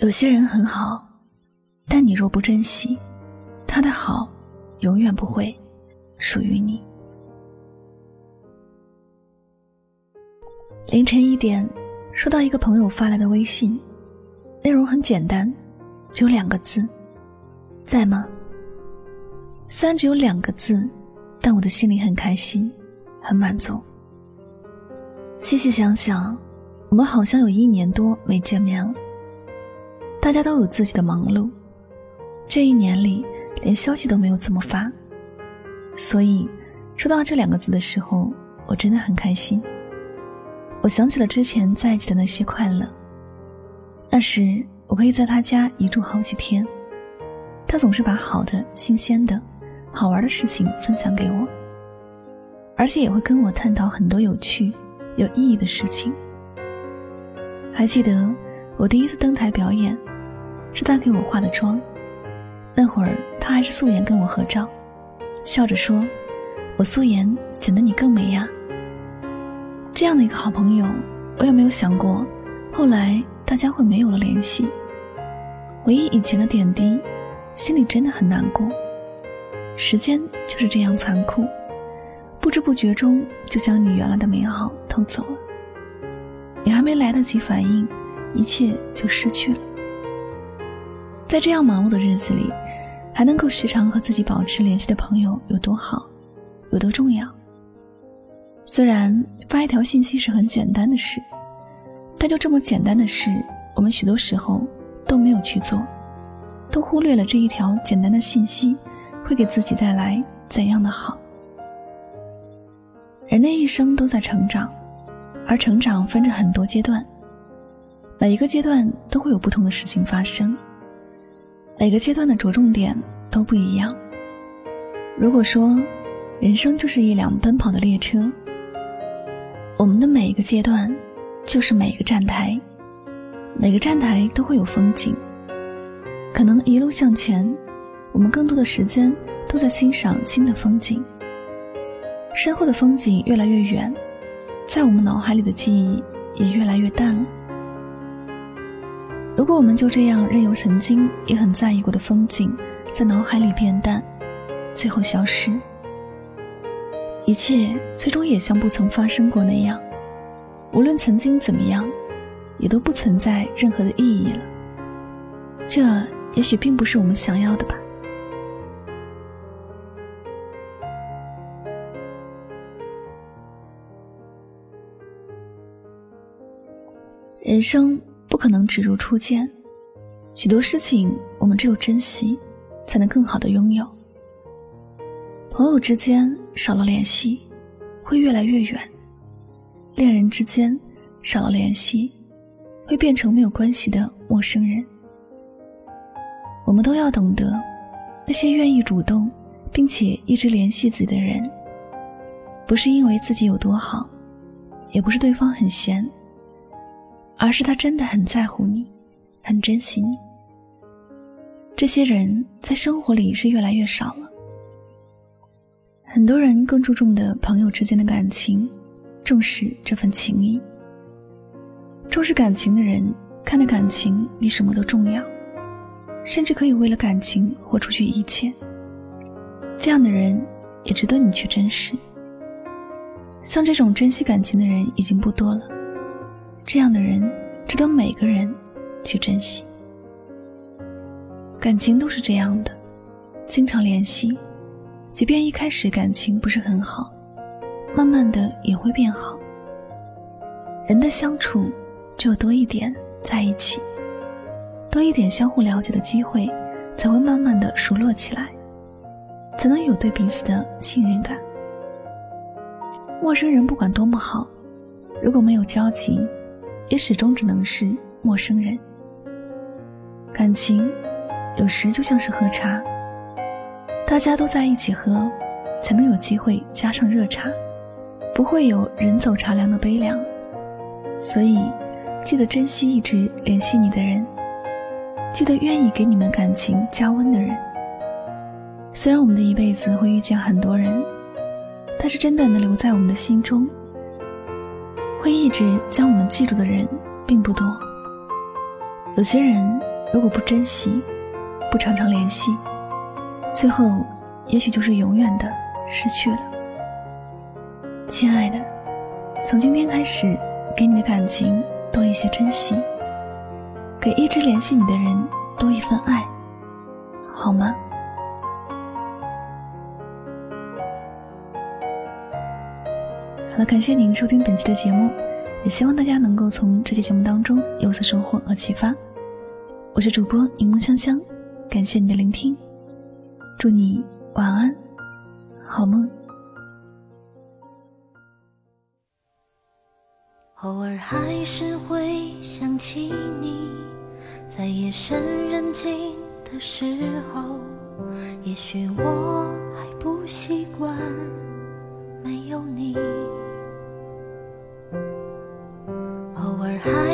有些人很好，但你若不珍惜，他的好永远不会属于你。凌晨一点，收到一个朋友发来的微信，内容很简单，只有两个字：“在吗？”虽然只有两个字，但我的心里很开心，很满足。细细想想，我们好像有一年多没见面了。大家都有自己的忙碌，这一年里连消息都没有怎么发，所以收到这两个字的时候，我真的很开心。我想起了之前在一起的那些快乐，那时我可以在他家一住好几天，他总是把好的、新鲜的、好玩的事情分享给我，而且也会跟我探讨很多有趣、有意义的事情。还记得我第一次登台表演。是他给我化的妆，那会儿他还是素颜跟我合照，笑着说：“我素颜显得你更美呀。”这样的一个好朋友，我也没有想过，后来大家会没有了联系。回忆以前的点滴，心里真的很难过。时间就是这样残酷，不知不觉中就将你原来的美好偷走了。你还没来得及反应，一切就失去了。在这样忙碌的日子里，还能够时常和自己保持联系的朋友有多好，有多重要？虽然发一条信息是很简单的事，但就这么简单的事，我们许多时候都没有去做，都忽略了这一条简单的信息会给自己带来怎样的好。人的一生都在成长，而成长分着很多阶段，每一个阶段都会有不同的事情发生。每个阶段的着重点都不一样。如果说，人生就是一辆奔跑的列车，我们的每一个阶段，就是每一个站台，每个站台都会有风景。可能一路向前，我们更多的时间都在欣赏新的风景。身后的风景越来越远，在我们脑海里的记忆也越来越淡了。如果我们就这样任由曾经也很在意过的风景在脑海里变淡，最后消失，一切最终也像不曾发生过那样。无论曾经怎么样，也都不存在任何的意义了。这也许并不是我们想要的吧。人生。不可能只如初见，许多事情我们只有珍惜，才能更好的拥有。朋友之间少了联系，会越来越远；恋人之间少了联系，会变成没有关系的陌生人。我们都要懂得，那些愿意主动并且一直联系自己的人，不是因为自己有多好，也不是对方很闲。而是他真的很在乎你，很珍惜你。这些人在生活里是越来越少了。很多人更注重的朋友之间的感情，重视这份情谊。重视感情的人，看的感情比什么都重要，甚至可以为了感情豁出去一切。这样的人也值得你去珍视。像这种珍惜感情的人已经不多了。这样的人值得每个人去珍惜。感情都是这样的，经常联系，即便一开始感情不是很好，慢慢的也会变好。人的相处，只有多一点在一起，多一点相互了解的机会，才会慢慢的熟络起来，才能有对彼此的信任感。陌生人不管多么好，如果没有交集。也始终只能是陌生人。感情有时就像是喝茶，大家都在一起喝，才能有机会加上热茶，不会有人走茶凉的悲凉。所以，记得珍惜一直联系你的人，记得愿意给你们感情加温的人。虽然我们的一辈子会遇见很多人，但是真的能留在我们的心中。会一直将我们记住的人并不多。有些人如果不珍惜，不常常联系，最后也许就是永远的失去了。亲爱的，从今天开始，给你的感情多一些珍惜，给一直联系你的人多一份爱，好吗？了，感谢您收听本期的节目，也希望大家能够从这期节目当中有所收获和启发。我是主播柠檬香香，感谢你的聆听，祝你晚安，好梦。偶尔还是会想起你，在夜深人静的时候，也许我还不习惯没有你。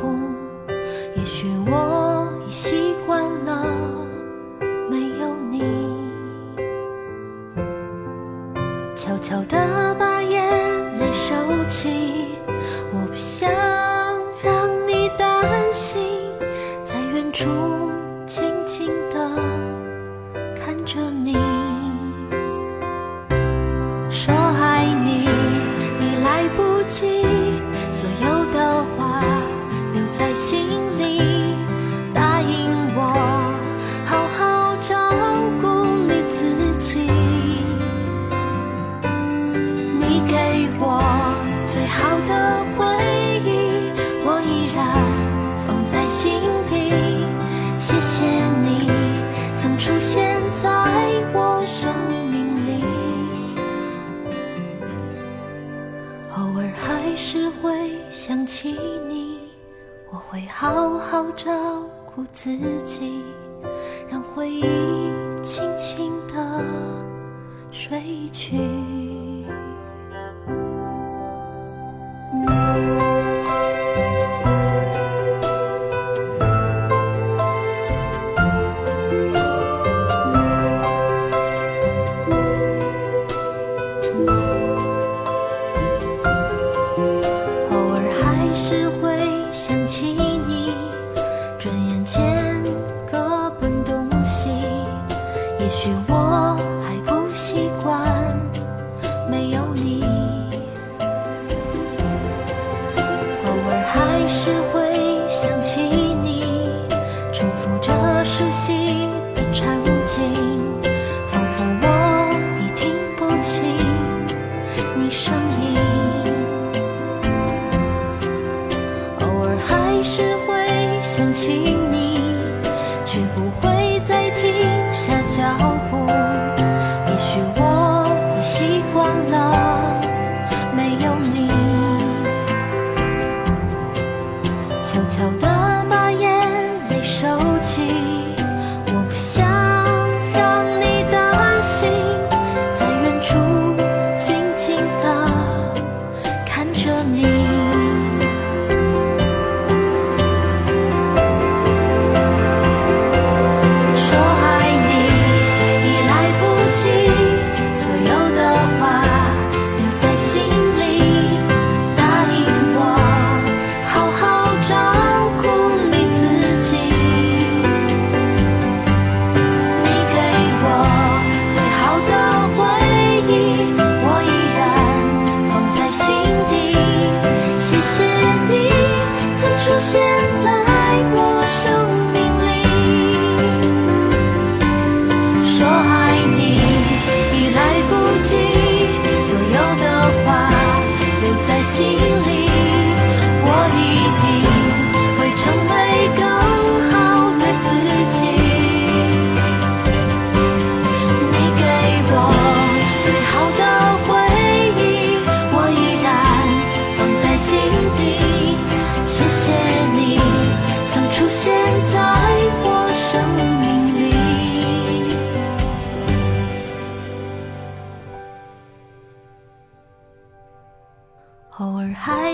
步。悄悄地把眼泪。收起，我不想让你担心，在远处静静的看着你，说爱你，你来不及，所有的话留在心的睡去想起你，重复着。